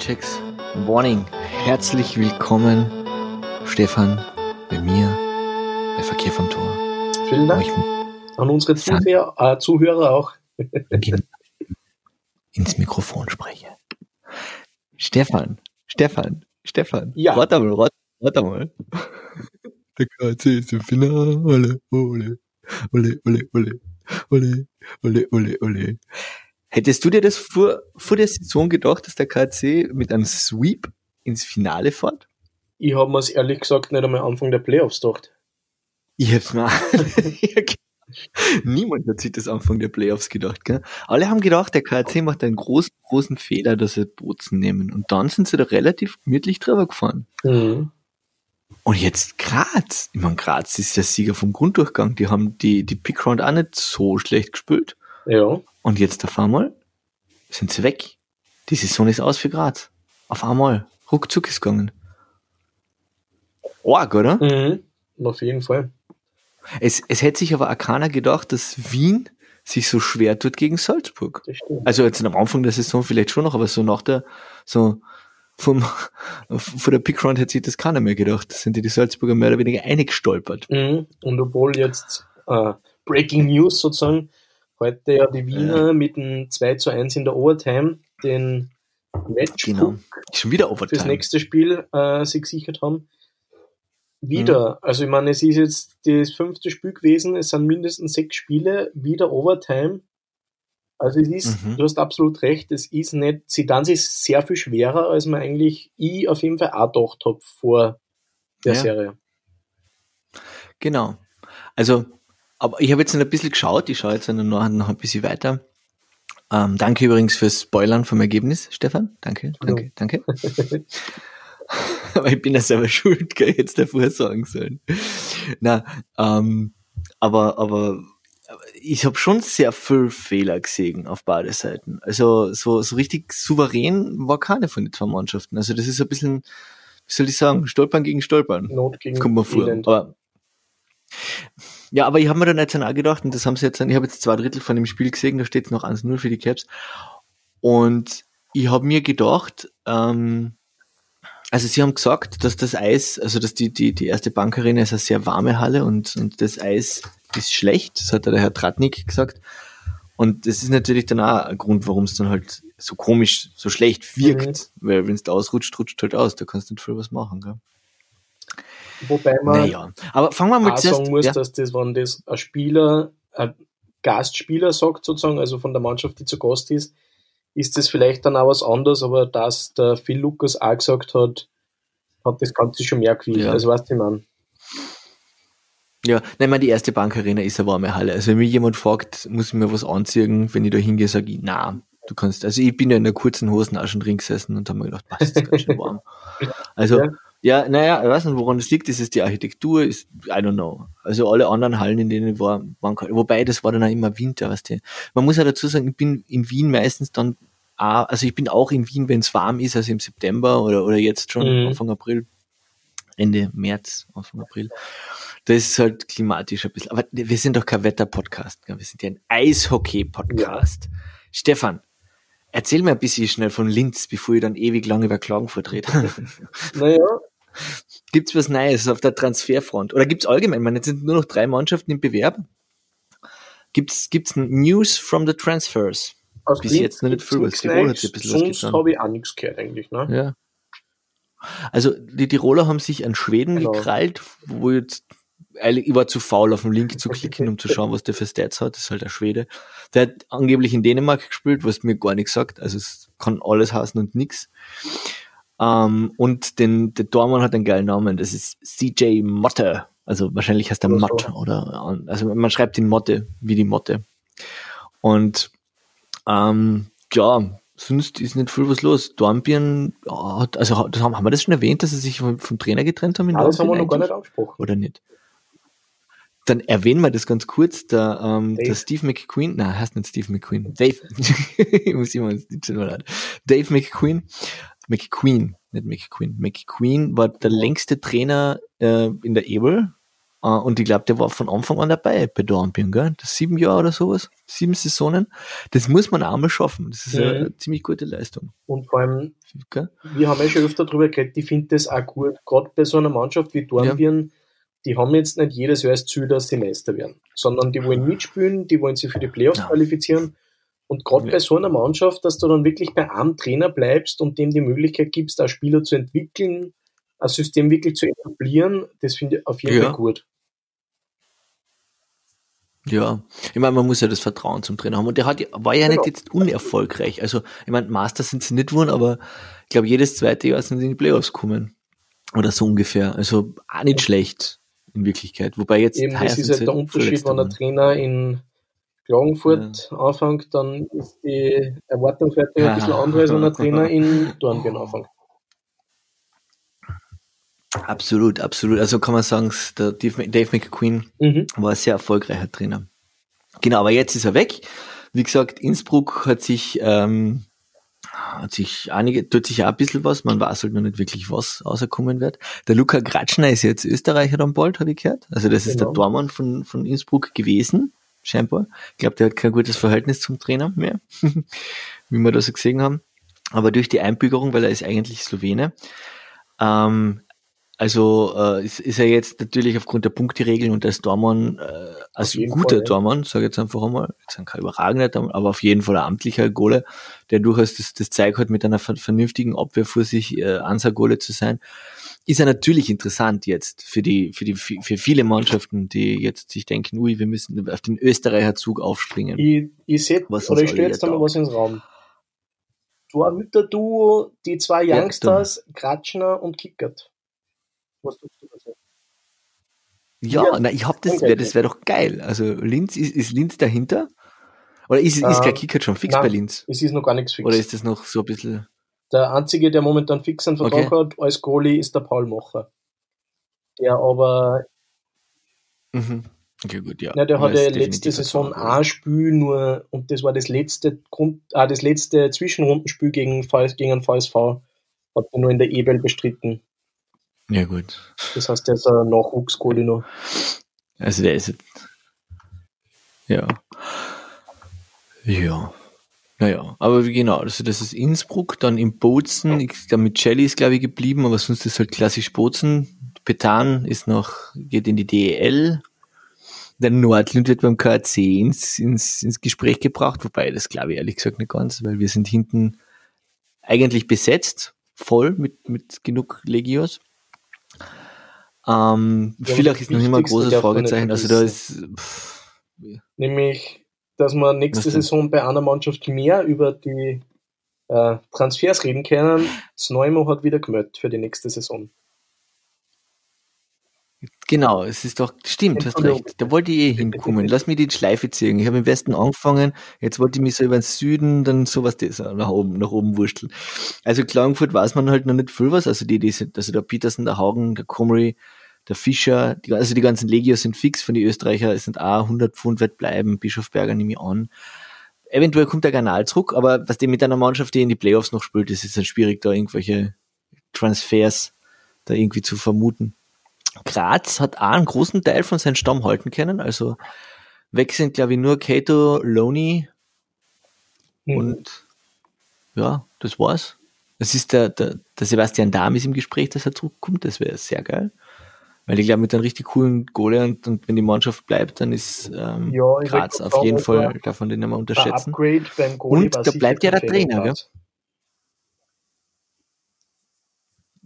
Chicks Warning. Herzlich willkommen, Stefan, bei mir, bei Verkehr vom Tor. Vielen Dank an unsere Zuhörer, äh, Zuhörer auch. ins Mikrofon spreche. Stefan, Stefan, Stefan. Ja. Warte mal, warte, warte mal. Der KC ist im Finale. Ole, ole, ole, ole, ole, ole, ole, ole. Hättest du dir das vor, vor der Saison gedacht, dass der KC mit einem Sweep ins Finale fährt? Ich habe mir es ehrlich gesagt nicht einmal Anfang der Playoffs gedacht. Ich hab's mir Niemand hat sich das Anfang der Playoffs gedacht, gell? Alle haben gedacht, der KC macht einen großen, großen Fehler, dass sie Bozen nehmen. Und dann sind sie da relativ gemütlich drüber gefahren. Mhm. Und jetzt Graz. Ich meine, Graz ist der Sieger vom Grunddurchgang. Die haben die, die Pickround auch nicht so schlecht gespielt. Ja. Und jetzt auf einmal sind sie weg. Die Saison ist aus für Graz. Auf einmal. Ruckzuck ist gegangen. Arg, oder? Mhm. Auf jeden Fall. Es, es hätte sich aber auch keiner gedacht, dass Wien sich so schwer tut gegen Salzburg. Also jetzt am Anfang der Saison vielleicht schon noch, aber so nach der, so vom, von der Pickround hätte sich das keiner mehr gedacht. Da sind die, die Salzburger mehr oder weniger eingestolpert. Mhm. Und obwohl jetzt äh, Breaking News sozusagen, heute ja die Wiener mit einem 2 zu 1 in der Overtime den Match Genau. Schon wieder fürs Overtime. nächste Spiel äh, sich gesichert haben. Wieder, also ich meine, es ist jetzt das fünfte Spiel gewesen, es sind mindestens sechs Spiele, wieder Overtime. Also es ist, Mhm. du hast absolut recht, es ist nicht, Zidane ist sehr viel schwerer, als man eigentlich ich auf jeden Fall auch gedacht habe vor der Ja. Serie. Genau. Also, aber ich habe jetzt noch ein bisschen geschaut, ich schaue jetzt noch, noch ein bisschen weiter. Ähm, danke übrigens fürs Spoilern vom Ergebnis, Stefan. Danke, danke, danke. aber ich bin ja selber schuld, gell, jetzt davor sagen sollen. Na, ähm, aber, aber ich habe schon sehr viel Fehler gesehen auf beide Seiten. Also so, so richtig souverän war keine von den zwei Mannschaften. Also das ist ein bisschen, wie soll ich sagen, Stolpern gegen Stolpern. Not gegen Kommt mir vor. Elend. Aber, ja, aber ich habe mir dann jetzt dann auch gedacht, und das haben sie jetzt, dann- ich habe jetzt zwei Drittel von dem Spiel gesehen, da steht es noch 1-0 für die Caps. Und ich habe mir gedacht, ähm, also sie haben gesagt, dass das Eis, also dass die, die, die erste Bankarena ist eine sehr warme Halle und, und das Eis ist schlecht, das hat der Herr Tratnik gesagt. Und das ist natürlich dann auch ein Grund, warum es dann halt so komisch, so schlecht wirkt, weil wenn es da ausrutscht, rutscht halt aus, da kannst du nicht viel was machen. Gell? Wobei man Naja, aber fangen wir mal auch sagen muss, ja, dass das, wenn das ein Spieler, ein Gastspieler sagt sozusagen, also von der Mannschaft, die zu Gast ist, ist das vielleicht dann auch was anderes, aber dass der Phil Lukas auch gesagt hat, hat das Ganze schon mehr gewiegt. Ja. Also weißt du, meine. Ja, nein, ich meine, die erste Bankarena ist eine warme Halle. Also wenn mich jemand fragt, muss ich mir was anziehen, wenn ich da hingehe, sage ich, na, du kannst, also ich bin ja in der kurzen Hosen auch schon drin gesessen und habe mir gedacht, was ist ganz schön warm. Also, Ja. Ja, naja, ich weiß nicht, woran das liegt, ist es die Architektur, ist, I don't know. Also alle anderen Hallen, in denen ich war, waren kalt. Wobei, das war dann auch immer Winter, weißt du. Man muss ja dazu sagen, ich bin in Wien meistens dann, auch, also ich bin auch in Wien, wenn es warm ist, also im September oder, oder jetzt schon, Mhm. Anfang April, Ende März, Anfang April. Da ist halt klimatisch ein bisschen. Aber wir sind doch kein Wetter-Podcast. Wir sind ja ein Eishockey-Podcast. Stefan, erzähl mir ein bisschen schnell von Linz, bevor ich dann ewig lang über Klagenfurt rede. Naja, gibt's was Neues auf der Transferfront? Oder gibt's allgemein? Ich meine, jetzt sind nur noch drei Mannschaften im Bewerb. Gibt's, gibt's News from the Transfers? aus Bis jetzt noch nicht viel was. nichts Tirol hat ein bisschen Sonst habe ich auch nichts gehört eigentlich. Ne? Ja. Also die Tiroler haben sich an Schweden Genau. gekrallt, wo jetzt ich war zu faul auf den Link zu klicken, um zu schauen, was der für Stats hat. Das ist halt der Schwede. Der hat angeblich in Dänemark gespielt, was mir gar nichts sagt. Also es kann alles heißen und nix. Ähm, und den, der Dormann hat einen geilen Namen. Das ist CJ Motte. Also wahrscheinlich heißt er so. Mott oder also man schreibt ihn Motte wie die Motte. Und ähm, ja, sonst ist nicht viel was los. Dornbirn hat, also haben, haben wir das schon erwähnt, dass sie sich vom, vom Trainer getrennt haben in das haben wir noch gar nicht angesprochen. Oder nicht? Dann erwähnen wir das ganz kurz. Der, ähm, der Steve McQueen, nein, heißt nicht Steve McQueen. Dave. ich muss immer mal leid. Dave McQueen. McQueen, nicht McQueen. McQueen war der längste Trainer äh, in der Ebel. Uh, und ich glaube, der war von Anfang an dabei bei Dornbirn, gell? Das sieben Jahre oder sowas, sieben Saisonen. Das muss man auch mal schaffen. Das ist mhm. eine ziemlich gute Leistung. Und vor allem, okay. wir haben ja schon öfter darüber geredet, ich finde das auch gut, gerade bei so einer Mannschaft wie Dornbirn, ja. die haben jetzt nicht jedes Jahr das Ziel, dass sie Meister werden, sondern die wollen mitspielen, die wollen sich für die Playoffs ja. qualifizieren. Und gerade ja. bei so einer Mannschaft, dass du dann wirklich bei einem Trainer bleibst und dem die Möglichkeit gibst, auch Spieler zu entwickeln, ein System wirklich zu etablieren, das finde ich auf jeden ja. Fall gut. Ja, ich meine, man muss ja das Vertrauen zum Trainer haben. Und der hat, war ja genau. nicht jetzt unerfolgreich. Also, ich meine, Master sind sie nicht geworden, aber ich glaube, jedes zweite Jahr sind sie in die Playoffs gekommen. Oder so ungefähr. Also auch nicht schlecht in Wirklichkeit. Wobei jetzt. Eben, das ist halt der Unterschied, wenn der Trainer in Klagenfurt ja. anfängt, dann ist die Erwartungshaltung ein bisschen anders, als wenn der Trainer in Dornbirn anfängt. Absolut, absolut. Also kann man sagen, der Dave McQueen mhm. war ein sehr erfolgreicher Trainer. Genau, aber jetzt ist er weg. Wie gesagt, Innsbruck hat sich, ähm, hat sich einige, tut sich auch ein bisschen was, man weiß halt noch nicht wirklich, was rauskommen wird. Der Luca Gratschner ist jetzt Österreicher dann bald, habe ich gehört. Also das genau. ist der genau. Tormann von, von Innsbruck gewesen, scheinbar. Ich glaube, der hat kein gutes Verhältnis zum Trainer mehr, wie wir das so gesehen haben. Aber durch die Einbürgerung, weil er ist eigentlich Slowene, ähm, also äh, ist, ist er jetzt natürlich aufgrund der Punkteregeln und des Dormann, äh, als guter Fall, Dormann, sage ich jetzt einfach einmal, jetzt kein überragender, aber auf jeden Fall ein amtlicher Gole, der durchaus das, das Zeug hat, mit einer vernünftigen Abwehr vor sich äh, Ansa-Gole zu sein, ist er natürlich interessant jetzt für die, für die, für viele Mannschaften, die jetzt sich denken, ui, wir müssen auf den Österreicher Zug aufspringen. Ich, ich sehe, oder ich stelle jetzt einmal was ins Raum. Torhüter-Duo, die zwei Youngsters, ja, Kratschner und Kickert. Was tust du dazu? Ja, ja, na, ich hab das, wär, das wäre doch geil. Also Linz, ist, ist Linz dahinter? Oder ist, ist der äh, Kicker schon fix nein, bei Linz? Es ist noch gar nichts fix. Oder ist das noch so ein bisschen. Der einzige, der momentan fix einen Vertrag okay. hat als Goalie, ist der Paul Mocher. Der aber. Mhm. Okay, gut, ja. ja der hatte letzte Saison ein Spiel nur, und das war das letzte Grund, ah, das letzte Zwischenrundenspiel gegen, gegen einen VSV. Hat er nur in der Ebel bestritten. Ja, gut. Das heißt, der ist ein Nachwuchskohle noch. Also der ist jetzt. Ja. Ja. Naja, aber wie genau, also das ist Innsbruck, dann in Bozen, dann mit Jelly ist glaube ich geblieben, aber sonst ist halt klassisch Bozen. Petan ist noch, geht in die DEL. Der Nordlund wird beim KAC ins, ins, ins Gespräch gebracht, wobei das glaube ich ehrlich gesagt nicht ganz, weil wir sind hinten eigentlich besetzt, voll mit, mit genug Legios. Ähm, ja, vielleicht ist noch immer ein großes Fragezeichen. Also da ist. Pff. Nämlich, dass wir nächste Saison bei einer Mannschaft mehr über die äh, Transfers reden können. Das Neumann hat wieder gemeldet für die nächste Saison. Genau, es ist doch, stimmt, hast recht. Da wollte ich eh hinkommen. Lass mich die Schleife ziehen. Ich habe im Westen angefangen, jetzt wollte ich mich so über den Süden, dann sowas das, nach oben, nach oben wursteln. Also Klagenfurt weiß man halt noch nicht viel was. Also die, die sind, also der Peterson, der Hagen, der Comrie, der Fischer, die, also die ganzen Legios sind fix von den Österreicher, es sind auch 100 Pfund wert bleiben, Bischofberger nehme ich an. Eventuell kommt der Kanal zurück, aber was die mit einer Mannschaft, die in die Playoffs noch spielt, ist es dann schwierig, da irgendwelche Transfers da irgendwie zu vermuten. Graz hat auch einen großen Teil von seinem Stamm halten können. Also weg sind, glaube ich, nur Kato, Loney mhm. und ja, das war's. Das ist der, der, der Sebastian Dahm ist im Gespräch, dass er zurückkommt. Das wäre sehr geil. Weil ich glaube, mit einem richtig coolen Gole und, und wenn die Mannschaft bleibt, dann ist ähm, ja, Graz auf jeden Fall, davon den nicht mehr unterschätzen. und da bleibt ja der Trainer, gell?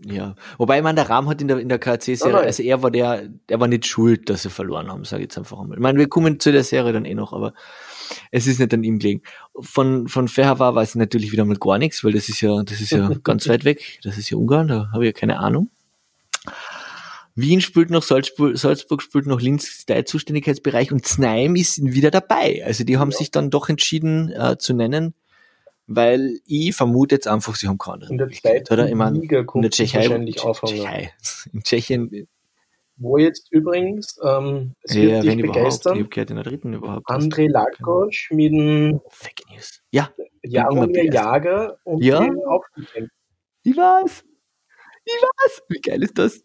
Ja, wobei man der Rahm hat in der, in der KC-Serie, also er war der, er war nicht schuld, dass sie verloren haben, sage ich jetzt einfach einmal. Ich meine, wir kommen zu der Serie dann eh noch, aber es ist nicht an ihm gelegen. Von, von Ferhava weiß ich natürlich wieder mal gar nichts, weil das ist ja, das ist ja ganz weit weg. Das ist ja Ungarn, da habe ich ja keine Ahnung. Wien spielt noch Salzburg, Salzburg spielt noch Linz Zuständigkeitsbereich und Znaim ist wieder dabei. Also die haben ja. sich dann doch entschieden äh, zu nennen weil ich vermute jetzt einfach, sie haben keine andere In der zweiten oder? Ich meine, Liga in der Tschechei, wahrscheinlich Tschechei. In Tschechien. Wo jetzt übrigens, ähm, es wird ja, dich begeistern, ich gehört in der dritten überhaupt. André Lakosch mit dem Fake News. Ja. Jaromir Jager und ja. Ich weiß. Ich weiß. Wie geil ist das?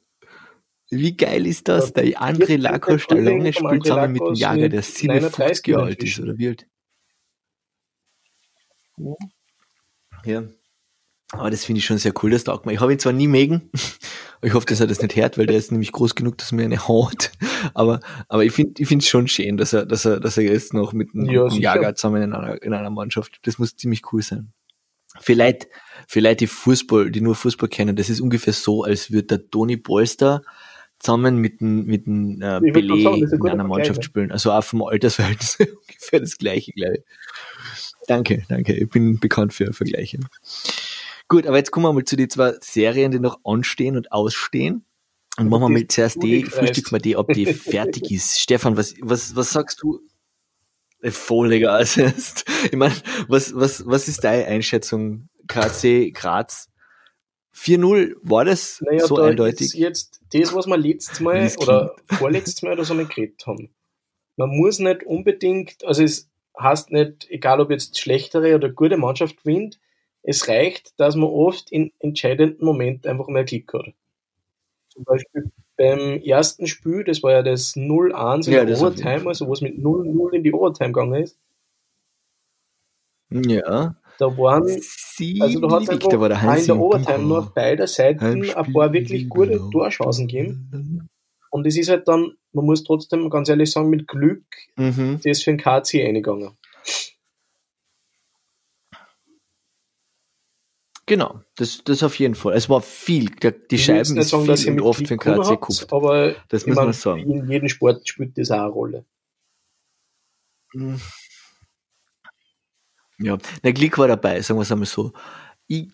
Wie geil ist das? Der André Lacoste Stallone spielt zusammen mit dem Jager, der 57 Jahre alt ist, oder wie alt? Ja. Aber das finde ich schon sehr cool, das taugt mir. Ich habe ihn zwar nie mögen, ich hoffe, dass er das nicht hört, weil der ist nämlich groß genug, dass mir eine haut. Aber, aber ich finde, ich finde es schon schön, dass er, dass er, dass er jetzt noch mit einem, ja, Jager zusammen in einer, in einer Mannschaft. Das muss ziemlich cool sein. Vielleicht, vielleicht die Fußball, die nur Fußball kennen, das ist ungefähr so, als würde der Toni Polster zusammen mit dem, mit dem äh, Pelé sagen, in einer Mannschaft spielen. Also auch vom Altersverhältnis ungefähr das gleiche, glaube ich. Danke, danke. Ich bin bekannt für Vergleiche. Gut, aber jetzt kommen wir mal zu den zwei Serien, die noch anstehen und ausstehen. Und machen wir mal zuerst die, frühstücken wir die, ob die fertig ist. Stefan, was, was, was sagst du? Voll egal. Ich meine, was, was, was ist deine Einschätzung? KC Graz 4-0, war das naja, so da eindeutig? jetzt das, was wir letztes Mal oder vorletztes Mal oder so mal geredet haben. Man muss nicht unbedingt, also es heißt nicht, egal ob jetzt schlechtere oder gute Mannschaft gewinnt, es reicht, dass man oft in entscheidenden Momenten einfach mehr Klick hat. Zum Beispiel beim ersten Spiel, das war ja das 0-1 in ja, der Overtime, also wo es mit 0-0 in die Overtime gegangen ist. Ja. Da waren, Sie also da hat es einfach war der in der Overtime nur auf beider Seiten ein paar wirklich gute genau. Torchancen gegeben. Und es ist halt dann, man muss trotzdem ganz ehrlich sagen, mit Glück, mhm. das für den KC eingegangen. Genau, das, das auf jeden Fall. Es war viel. Der, die ich Scheiben ist sagen, viel und oft für den KC geguckt. Aber das muss man sagen. In jedem Sport spielt das auch eine Rolle. Hm. Ja, der Glück war dabei, sagen wir es einmal so. Ich,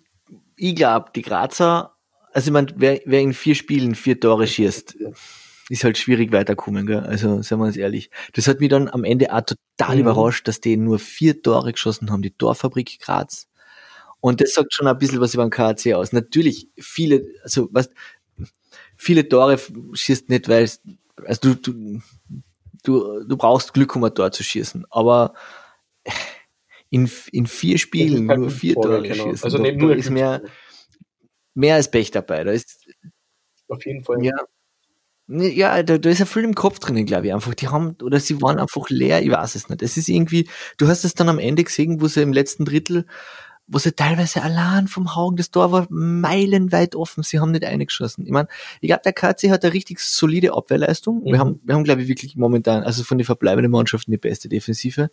ich glaube, die Grazer, also ich meine, wer, wer in vier Spielen vier Tore schießt, ist halt schwierig weiterkommen, gell? Also, sagen wir uns ehrlich. Das hat mich dann am Ende auch total mhm. überrascht, dass die nur vier Tore geschossen haben, die Torfabrik Graz. Und das sagt schon ein bisschen was über den KAC aus. Natürlich, viele, also was, viele Tore schießt nicht, weil also du, du, du, du brauchst Glück, um ein Tor zu schießen. Aber in, in vier Spielen nur vier Tore genau. schießen, also nicht nur ist mehr, mehr als Pech dabei. Da ist, auf jeden Fall. Ja, ja, da, da ist ja viel im Kopf drinnen, glaube ich, einfach. Die haben, oder sie waren einfach leer, ich weiß es nicht. Es ist irgendwie, du hast es dann am Ende gesehen, wo sie im letzten Drittel wo sie teilweise allein vom Haugen, das Tor war meilenweit offen, sie haben nicht eingeschossen. Ich meine, ich glaube, der KC hat eine richtig solide Abwehrleistung. Mhm. Wir haben, wir haben, glaube ich, wirklich momentan, also von den verbleibenden Mannschaften die beste Defensive.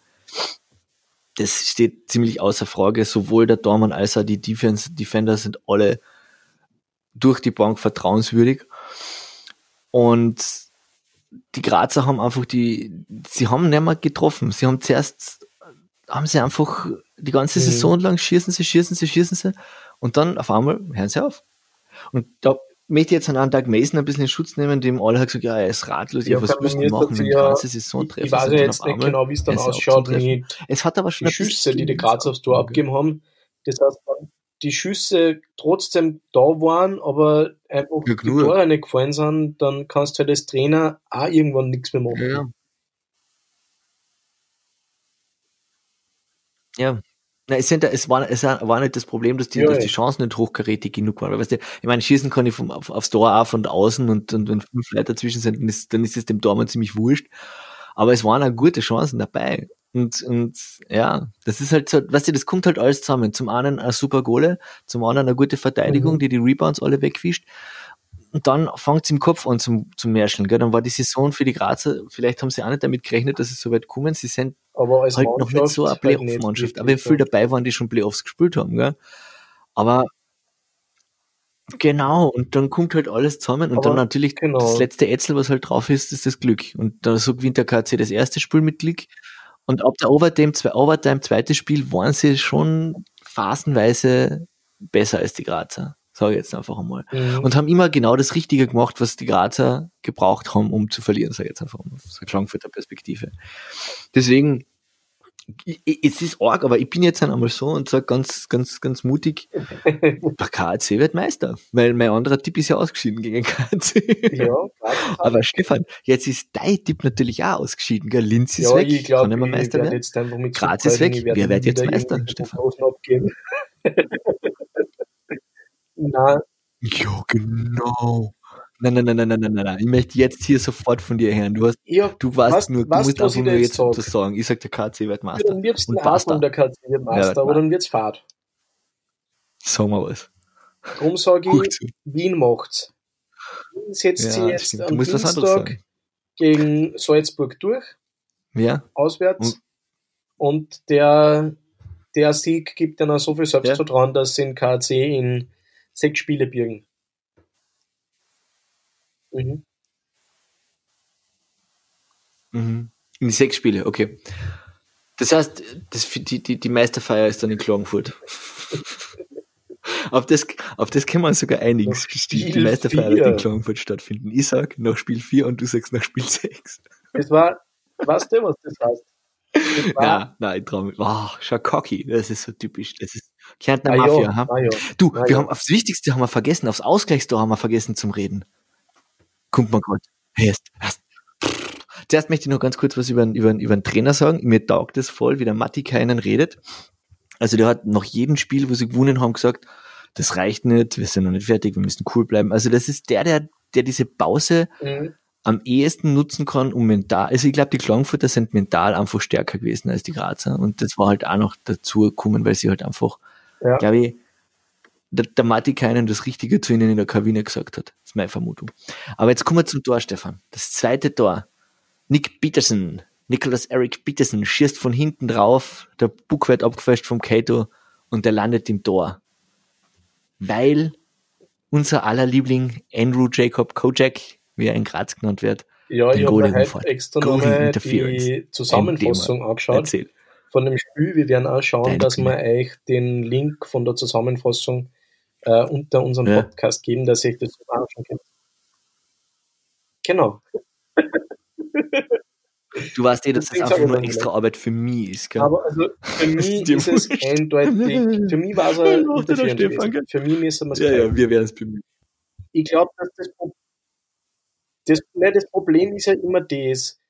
Das steht ziemlich außer Frage. Sowohl der Dormann als auch die Defense, Defender sind alle durch die Bank vertrauenswürdig. Und die Grazer haben einfach die, sie haben nicht mehr getroffen. Sie haben zuerst, haben sie einfach die ganze mhm. Saison lang schießen sie, schießen sie, schießen sie und dann auf einmal hören sie auf. Und da möchte jetzt an Doug Mason ein bisschen in Schutz nehmen, dem alle hat gesagt, ja, er ist ratlos, ja, was müssen wir machen, wenn die ganze Saison treffen. Ich weiß ja jetzt nicht genau, wie es dann ausschaut mit es hat aber schon die Schüsse, die die Graz aufs Tor abgegeben haben. Das heißt, die Schüsse trotzdem da waren, aber einfach ja, die Tore nicht gefallen sind, dann kannst du halt als Trainer auch irgendwann nichts mehr machen. Ja. Ja, na, es, sind, es, war, es war nicht das Problem, dass die, ja, dass die Chancen nicht hochkarätig genug waren. Weißt du, ich meine, schießen kann ich vom, auf, aufs Tor auch von außen und, und wenn fünf Leute dazwischen sind, dann ist, dann ist es dem Tormann ziemlich wurscht. Aber es waren auch gute Chancen dabei. Und, und ja, das ist halt so, weißt du, das kommt halt alles zusammen. Zum einen eine super Gole, zum anderen eine gute Verteidigung, mhm. die die Rebounds alle wegwischt. Und dann fängt es im Kopf an zum, zum Märscheln. Gell? Dann war die Saison für die Grazer, vielleicht haben sie auch nicht damit gerechnet, dass sie so weit kommen. Sie sind aber als halt noch nicht so eine Playoff-Mannschaft. Aber viel dabei waren, die schon Playoffs gespielt haben. Gell? Aber Genau, und dann kommt halt alles zusammen und Aber dann natürlich genau. das letzte Ätzel, was halt drauf ist, ist das Glück. Und da so gewinnt der KC das erste Spiel mit Glück. Und ab der Overtime, zwei, Overtime zweites Spiel waren sie schon phasenweise besser als die Grazer sage ich jetzt einfach einmal. Mhm. Und haben immer genau das Richtige gemacht, was die Grazer gebraucht haben, um zu verlieren, sage ich jetzt einfach mal, aus der Frankfurter Perspektive. Deswegen, es ist arg, aber ich bin jetzt einmal so und sage ganz, ganz, ganz mutig, der KAC wird Meister, weil mein anderer Tipp ist ja ausgeschieden gegen KAC. Ja, aber Stefan, jetzt ist dein Tipp natürlich auch ausgeschieden, gell? Linz ist ja, weg, ich glaub, kann nicht mehr Meister werden. Graz ist weg, wer wird jetzt Meister, Stefan? Na. Ja, genau. Nein, nein, nein, nein, nein, nein, nein. Ich möchte jetzt hier sofort von dir hören. Du, hast, Ja, du warst was- nur, du was, musst einfach nur jetzt jetzt das sagen. Ich sag der KC wird Ja, Master. dann wird's Und basta. Der KC Ja, Meister, aber warte. dann wird's Fahrt. Sag mal was. Darum sage ich, zu. Wien macht's. Wien setzt sie Ja, jetzt stimmt. Du am Dienstag gegen Salzburg durch, Ja, auswärts. Und- Und der, der Sieg gibt dann auch so viel Selbstvertrauen, dass sie in KC in sechs Spiele birgen. Mhm. Mhm. In die sechs Spiele, okay. Das heißt, das, die, die, die Meisterfeier ist dann in Klagenfurt. auf, das, auf das können wir uns sogar einigen. Die, Meisterfeier wird in Klagenfurt stattfinden. Ich sag nach Spiel 4 und du sagst nach Spiel 6. Das war, weißt du, was das heißt? Das war, Nein, nein, ich trau mich. Wow, schau cocky. Das ist so typisch. Das ist Kärntner ah, Mafia. ja, ha? ja. Du, Ah, wir haben aufs Wichtigste haben wir vergessen, aufs Ausgleichstor haben wir vergessen zum Reden. Kommt mal grad. Erst, erst. Zuerst möchte ich noch ganz kurz was über, über, über den Trainer sagen. Mir taugt es voll, wie der Matti keinen redet. Also der hat nach jedem Spiel, wo sie gewonnen haben, gesagt, das reicht nicht, wir sind noch nicht fertig, wir müssen cool bleiben. Also das ist der, der, der diese Pause Mhm. am ehesten nutzen kann, um mental, also ich glaube, die Klagenfurter sind mental einfach stärker gewesen als die Grazer und das war halt auch noch dazu gekommen, weil sie halt einfach, Ja. glaube ich, der, der Matti keinen das Richtige zu ihnen in der Kabine gesagt hat. Das ist meine Vermutung. Aber jetzt kommen wir zum Tor, Stefan. Das zweite Tor. Nick Peterson, Nicholas Eric Peterson schießt von hinten drauf, der Buck wird abgefälscht vom Kato und der landet im Tor. Weil unser aller Liebling Andrew Jacob Kojak, wie er in Graz genannt wird, Ja, Den ich habe umfällt. extra Goalie nochmal die Zusammenfassung angeschaut erzählt. Von dem Spiel. Wir werden auch schauen, Deine dass wir euch den Link von der Zusammenfassung äh, unter unserem Ja. Podcast geben, dass ihr euch das anschauen könnt. Genau. Du weißt eh, dass das Deswegen einfach nur extra Arbeit für mich ist, gell? Aber also für mich ist es eindeutig, für mich war es Ja, ein gewesen. Für mich müssen wir es ja, ja, wir werden es bemühen. Ich glaube, dass das, das, nein, das Problem ist ja immer das,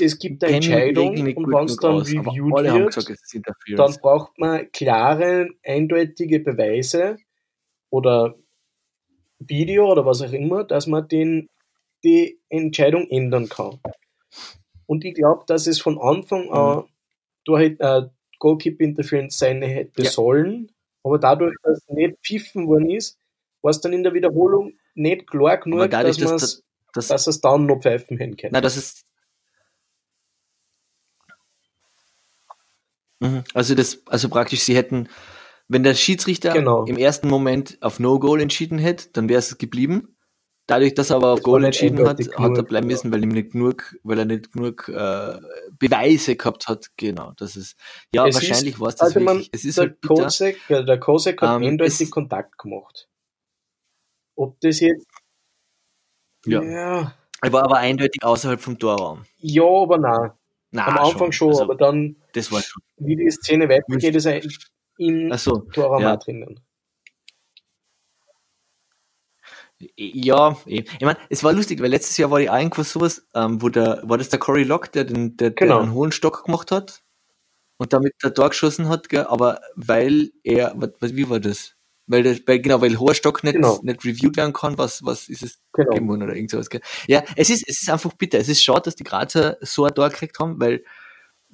es gibt eine Entscheidung und wenn es dann aus, reviewed wird, gesagt, es dann braucht man klare, eindeutige Beweise oder Video oder was auch immer, dass man den, die Entscheidung ändern kann. Und ich glaube, dass es von Anfang an durch äh, Goalkeeper Interference sein hätte Ja. sollen, aber dadurch, dass nicht pfiffen worden ist, war es dann in der Wiederholung nicht klar genug, dadurch, dass, man dass es das, dass es dann noch pfeifen hätten können. na, das ist, Also das, also praktisch, sie hätten, wenn der Schiedsrichter Genau. im ersten Moment auf No Goal entschieden hätte, dann wäre es geblieben. Dadurch, dass er aber auf Das Goal entschieden hat, hat er bleiben müssen, weil ihm nicht genug, weil er nicht genug äh, Beweise gehabt hat. Genau, das ist. Ja, Es wahrscheinlich war es das also man. Es ist der, halt. Kosek, der Kosek hat Ähm, eindeutig Kontakt gemacht. Ob das jetzt. Ja. Ja, Er war aber eindeutig außerhalb vom Torraum. ja aber nein. Na, Am Anfang schon, Also, aber dann, das war schon. wie die Szene weitergeht, ist er im Achso, Torraum ja. drinnen. Ja, eh. ich meine, es war lustig, weil letztes Jahr war die irgendwo sowas, ähm, wo der, war das der Cory Lock, der den, der, Genau. der einen hohen Stock gemacht hat und damit der Tor geschossen hat, gell, aber weil er, was, wie war das? Weil, der, weil genau, weil hoher Stock nicht, Genau. nicht reviewed werden kann, was, was ist es Genau. gegeben worden oder irgend sowas, gell? Ja, es ist, es ist einfach bitter. Es ist schade, dass die Grazer so ein Tor gekriegt haben, weil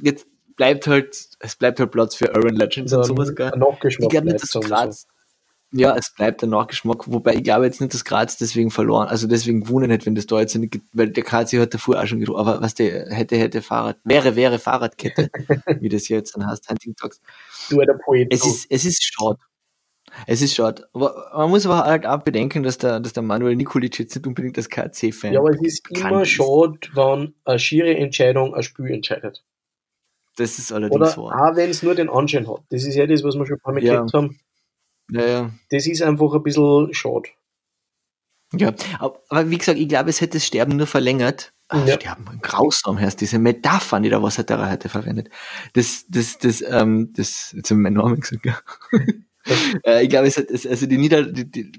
jetzt bleibt halt, es bleibt halt Platz für Urban Legends und sowas, gell? ein Nachgeschmack Ich glaube nicht, dass Graz. Ja, es bleibt der Nachgeschmack, wobei ich glaube jetzt nicht, dass Graz deswegen verloren, also deswegen gewonnen hätte, wenn das da jetzt nicht, weil der KC hat davor auch schon gedroht, aber was der hätte, hätte Fahrrad, wäre, wäre Fahrradkette, wie das jetzt dann heißt, Hunting Talks. so. Du, der Poet. Es ist, es ist schade. Es ist schade. Aber man muss aber halt auch bedenken, dass der, dass der Manuel Nikolic jetzt nicht unbedingt das KC-Fan ja, aber es ist immer ist. schade, wenn eine schiere Entscheidung ein Spiel entscheidet. Das ist allerdings Oder wahr. auch wenn es nur den Anschein hat. Das ist ja das, was wir schon ein paar Mal Ja. gehabt haben. Ja, ja. Das ist einfach ein bisschen schade. Ja, aber, wie gesagt, ich glaube, es hätte das Sterben nur verlängert. Ach, Ja. Sterben, grausam heißt diese Metaphern, die der Wasserterra heute verwendet. Das, das, das, ähm, das, jetzt habe ich meinen Namen gesagt, ja. äh, ich glaube, es hat, es, also die Nieder, die, die,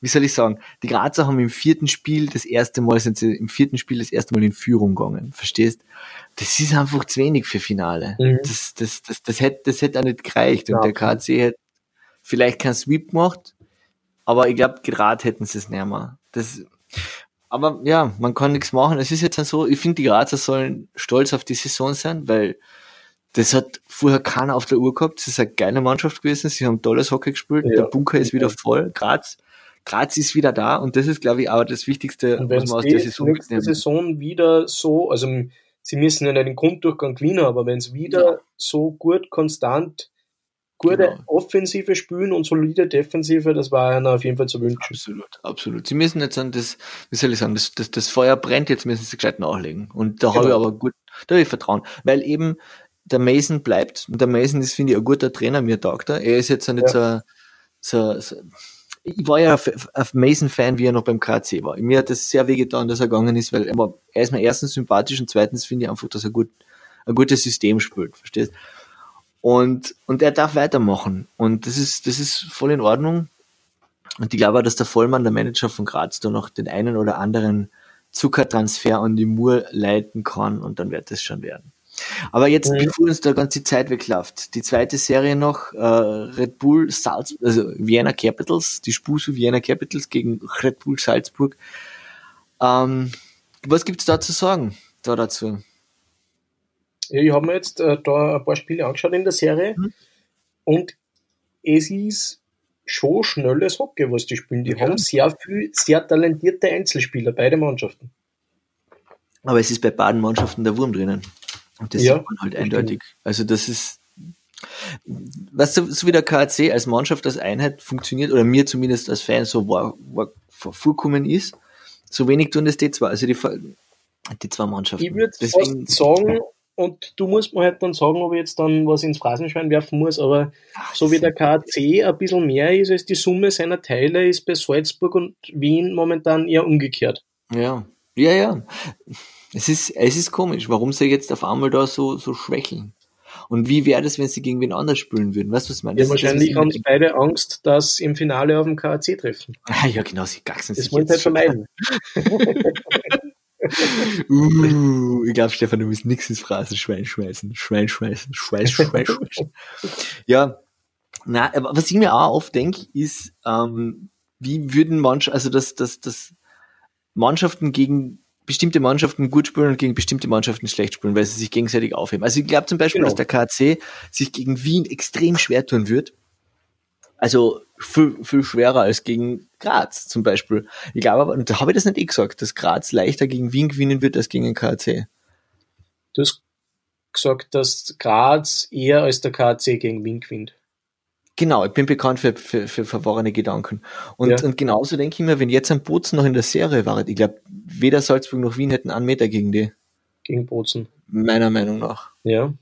wie soll ich sagen, die Grazer haben im vierten Spiel das erste Mal, sind sie im vierten Spiel das erste Mal in Führung gegangen, verstehst? Das ist einfach zu wenig für Finale. Mhm. Das, das, das, das hätte, das hätte auch nicht gereicht. Und Ja. der KC hätte vielleicht keinen Sweep gemacht, aber ich glaube, gerade hätten sie es nicht mehr. Das, Aber ja, man kann nichts machen. Es ist jetzt so, ich finde, die Grazer sollen stolz auf die Saison sein, weil das hat vorher keiner auf der Uhr gehabt. Das ist eine geile Mannschaft gewesen. Sie haben tolles Hockey gespielt. Ja. Der Bunker ist wieder voll. Graz, Graz ist wieder da. Und das ist, glaube ich, auch das Wichtigste, was man aus der Saison mitnehmen. Saison wieder so, also sie müssen ja nicht den Grunddurchgang gewinnen, aber wenn es wieder ja. so gut, konstant gute genau. Offensive spielen und solide Defensive, das war einer auf jeden Fall zu wünschen. Absolut, absolut. Sie müssen jetzt an das, wie soll ich sagen, das, das, das Feuer brennt, jetzt müssen sie gescheit nachlegen. Und da genau. habe ich aber gut, da habe ich Vertrauen. Weil eben der Mason bleibt, und der Mason ist, finde ich, ein guter Trainer, mir taugt er. Er ist jetzt nicht ja. so, so, so, ich war ja ein Mason-Fan, wie er noch beim KC war. Mir hat das sehr wehgetan, dass er gegangen ist, weil er, er ist mir erstens sympathisch und zweitens finde ich einfach, dass er gut, ein gutes System spielt, verstehst? Und, und er darf weitermachen. Und das ist, das ist voll in Ordnung. Und ich glaube, dass der Vollmann, der Manager von Graz, da noch den einen oder anderen Zuckertransfer an die Mur leiten kann und dann wird das schon werden. Aber jetzt, mhm. bevor uns da ganze Zeit wegläuft, die zweite Serie noch, äh, Red Bull Salz, also Vienna Capitals, die Spusu Vienna Capitals gegen Red Bull Salzburg. Ähm, was gibt's da zu sagen, da dazu? Ich habe mir jetzt äh, da ein paar Spiele angeschaut in der Serie mhm. und es ist schon schnelles Hockey, was die spielen. Die ja. haben sehr viel, sehr talentierte Einzelspieler, beide Mannschaften. Aber es ist bei beiden Mannschaften der Wurm drinnen. Und das ja, sieht man halt eindeutig. Also das ist, weißt du, so wie der KAC als Mannschaft, als Einheit funktioniert, oder mir zumindest als Fan so war, war vorkommen ist, so wenig tun das die zwei, also die, die zwei Mannschaften. Ich würde fast sagen, und du musst mir halt dann sagen, ob ich jetzt dann was ins Phrasenschwein werfen muss, aber Ach, so wie der KAC ein bisschen mehr ist als die Summe seiner Teile, ist bei Salzburg und Wien momentan eher umgekehrt. Ja, ja, ja. Es ist, es ist komisch, warum sie jetzt auf einmal da so, so schwächeln. Und wie wäre das, wenn sie gegen wen anders spielen würden? Weißt du, was ich meine? Ja, wahrscheinlich haben sie beide Angst, dass sie im Finale auf dem KAC treffen. Ah, ja, genau, sie gaxen sich. Das wollen sie halt vermeiden. uh, ich glaube, Stefan, du musst nichts ins Phrasenschwein schmeißen. Schwein schmeißen, Schwein, Schwein, Schwein. ja, na, aber was ich mir auch oft denke, ist, ähm, wie würden manche, also dass, dass, dass Mannschaften gegen bestimmte Mannschaften gut spielen und gegen bestimmte Mannschaften schlecht spielen, weil sie sich gegenseitig aufheben. Also ich glaube zum Beispiel, genau. dass der KC sich gegen Wien extrem schwer tun wird. Also viel, viel schwerer als gegen Graz zum Beispiel. Ich glaube aber, und da habe ich das nicht eh gesagt, dass Graz leichter gegen Wien gewinnen wird als gegen den KAC. Du hast gesagt, dass Graz eher als der KAC gegen Wien gewinnt. Genau, ich bin bekannt für, für, für verworrene Gedanken. Und, ja. und genauso denke ich mir, wenn jetzt ein Bozen noch in der Serie war, ich glaube, weder Salzburg noch Wien hätten einen Meter gegen die. Gegen Bozen. Meiner Meinung nach. Ja.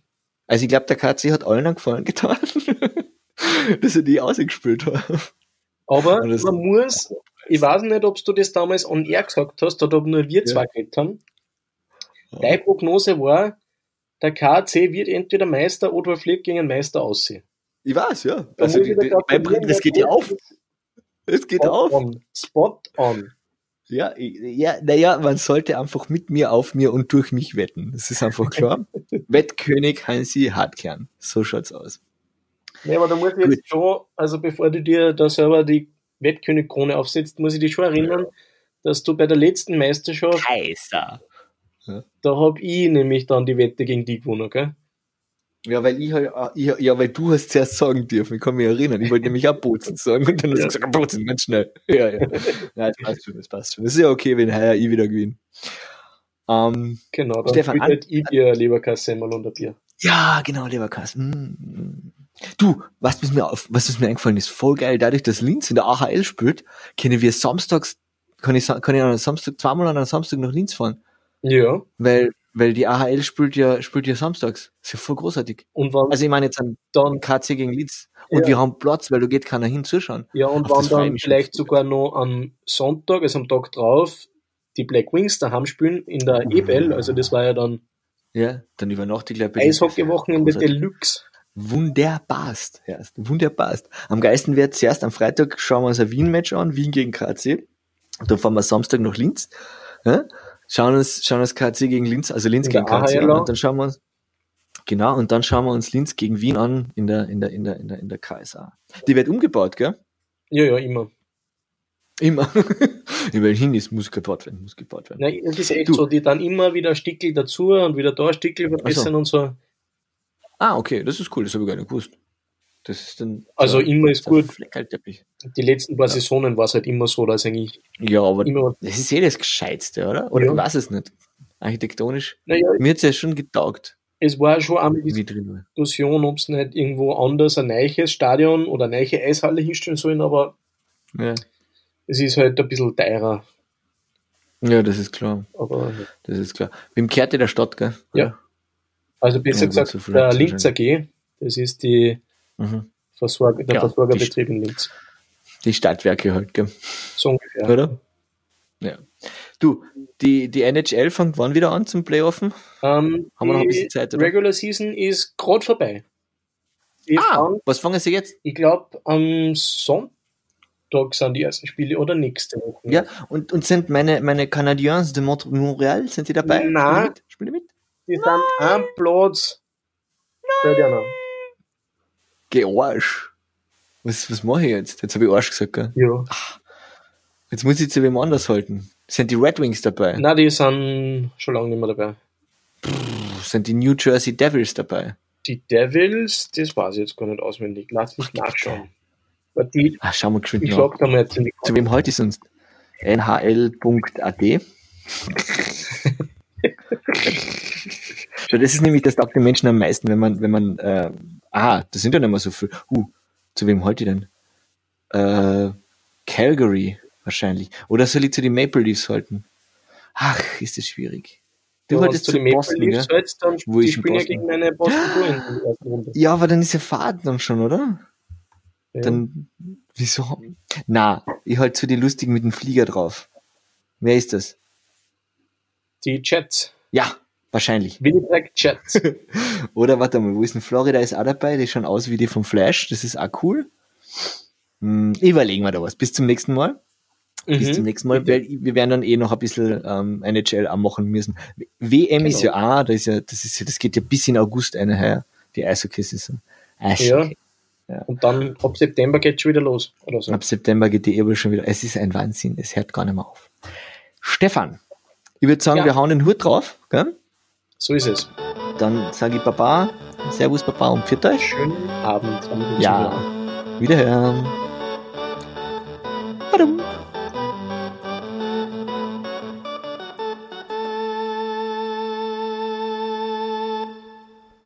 Also ich glaube, der KC hat allen einen Gefallen getan. dass er die ausgespielt hat. Aber man muss, ich weiß nicht, ob du das damals on air gesagt hast oder ob nur wir zwei ja. geredet haben. Deine Prognose war, der KC wird entweder Meister oder fliegt gegen einen Meister aussehen. Ich weiß, ja. Also die, die, das geht ja auf. Es geht Spot auf. On. Spot on. Ja, ja, naja, man sollte einfach mit mir, auf mir und durch mich wetten. Das ist einfach klar. Wettkönig Hansi Hartkern. So schaut's aus. Nee, aber da muss ich jetzt schon, also bevor du dir da selber die Wettkönig-Krone aufsetzt, muss ich dich schon erinnern, dass du bei der letzten Meisterschaft. Kaiser! Da hab ich nämlich dann die Wette gegen die gewonnen, gell? Ja, weil ich, halt, ich ja, weil du hast zuerst sagen dürfen, ich kann mich erinnern. Ich wollte nämlich auch Bozen sagen und dann hast du gesagt, Bozen, ganz schnell. Ja, ja. Ja, das passt schon, das passt schon. Das ist ja okay, wenn heuer ich wieder gewinne. Ähm, genau, dann Stefan, an, ich dir Leberkasse mal unter Bier. Ja, genau, Leberkasse. Mm, mm. Du, was was mir auf, was mir eingefallen ist, voll geil, dadurch, dass Linz in der AHL spielt, können wir samstags, kann ich, kann ich an einem Samstag, zweimal an einem Samstag nach Linz fahren. Ja. Weil, weil die AHL spielt ja, spielt ja samstags. ist ja voll großartig. Und wann, also ich meine jetzt an dann KC gegen Linz. Und ja. wir haben Platz, weil da geht keiner hin zuschauen. Ja, und wann dann vielleicht sogar noch am Sonntag, also am Tag drauf, die Black Wings daheim spielen in der mhm. EBL, also das war ja dann ja, dann übernachte ich gleich Eishockey-Wochenende Deluxe wunderbarst. Ja, wunderbarst. Am geilsten wird zuerst am Freitag schauen wir uns ein Wien-Match an, Wien gegen KC. Dann fahren wir Samstag nach Linz. Ja? Schauen uns, schauen uns KC gegen Linz, also Linz gegen KC an. Und dann schauen wir uns, genau, und dann schauen wir uns Linz gegen Wien an in der, in der, in der, in der, in der KSA. Die wird umgebaut, gell? Ja, ja, immer. Immer. Überall hin ist, muss gebaut werden, muss gebaut werden. Nein, das ist echt Du. so, die dann immer wieder Stickel dazu und wieder da Stickel verbessern und so. Ah, okay, das ist cool, das habe ich gar nicht gewusst. Das ist dann. Also immer ist gut. Fleckerlteppich. Die letzten paar Saisonen war es halt immer so, dass eigentlich Ja, aber immer, das ist eh das Gescheitste, oder? Oder Ja. ich weiß es nicht. Architektonisch. naja, Mir hat's ja schon getaugt, es war schon einmal die. Diskussion, ob es nicht irgendwo anders ein neues Stadion oder eine neue Eishalle hinstellen sollen, aber Ja. es ist halt ein bisschen teurer. ja, das ist klar. Aber, Das ist klar. Wem kehrt der Stadt, gell? Ja. also besser Ja, gesagt, so der hat's Linz AG, das ist die Mhm. Versorger, der Ja, Versorgerbetrieb in Linz. Die Stadtwerke halt, gell? So ungefähr. Oder? Ja. Du, die, die NHL fängt wann wieder an zum Playoffen? Ähm, Haben wir noch ein die bisschen Zeit, oder? Regular Season ist gerade vorbei. Die Ah, fahren- was fangen sie jetzt? ich glaube, am Sonntag sind die ersten Spiele oder nächste Woche. Ja, und, und sind meine, meine Canadiens de Mont Montreal, sind die dabei? Nein. Spielen die mit? Spielen Die sind am Platz. Bei Arsch. Was, was mache ich jetzt? Jetzt habe ich Arsch gesagt, gell? Ja. Jetzt muss ich zu wem anders halten. Sind die Red Wings dabei? Na, die sind schon lange nicht mehr dabei. Sind die New Jersey Devils dabei? Die Devils, das weiß ich jetzt gar nicht auswendig. Lass mich nachschauen. Weil die, Ah, schauen wir geschwind ich schlag da mal jetzt in die Zu wem halte ich sonst? nhl.at Schau, das ist nämlich, das taugt den Menschen am meisten, wenn man, wenn man, äh, aha, das sind ja nicht mehr so viel. Uh, zu wem halte ich denn? Äh, Calgary wahrscheinlich. Oder soll ich zu den Maple Leafs halten? Ach, ist das schwierig. Du du zu die Maple Boston, Leafs gell? hältst, dann Wo die denn spielen ja gegen meine Boston Bruins in der ersten Runde. Ja, aber dann ist ja Fahrt dann schon, oder? Ja. Dann, wieso? Na, ich halte zu die Lustigen mit dem Flieger drauf. Wer ist das? Die Jets. Ja, wahrscheinlich. Winnipeg Jets. Oder warte mal, wo ist denn Florida ist auch dabei? Die schauen aus wie die vom Flash. Das ist auch cool. Hm, überlegen wir da was. Bis zum nächsten Mal. Bis zum Mhm. nächsten Mal, weil wir werden dann eh noch ein bisschen ähm, NHL machen müssen. WM ist ja Genau. auch, da ist ja, das ist ja, das geht ja bis in August eine her, die Eishockey-Saison. Eishockey. Und dann ab September geht's schon wieder los. Oder so. Ab September geht die Ebel schon wieder. Es ist ein Wahnsinn, es hört gar nicht mehr auf. Stefan, ich würde sagen, Ja. wir hauen den Hut drauf. Gell? So ist es. Dann sage ich Baba, Servus Baba und Pfiat. Schönen Abend. Ja, Zuhörer. wiederhören. Badum.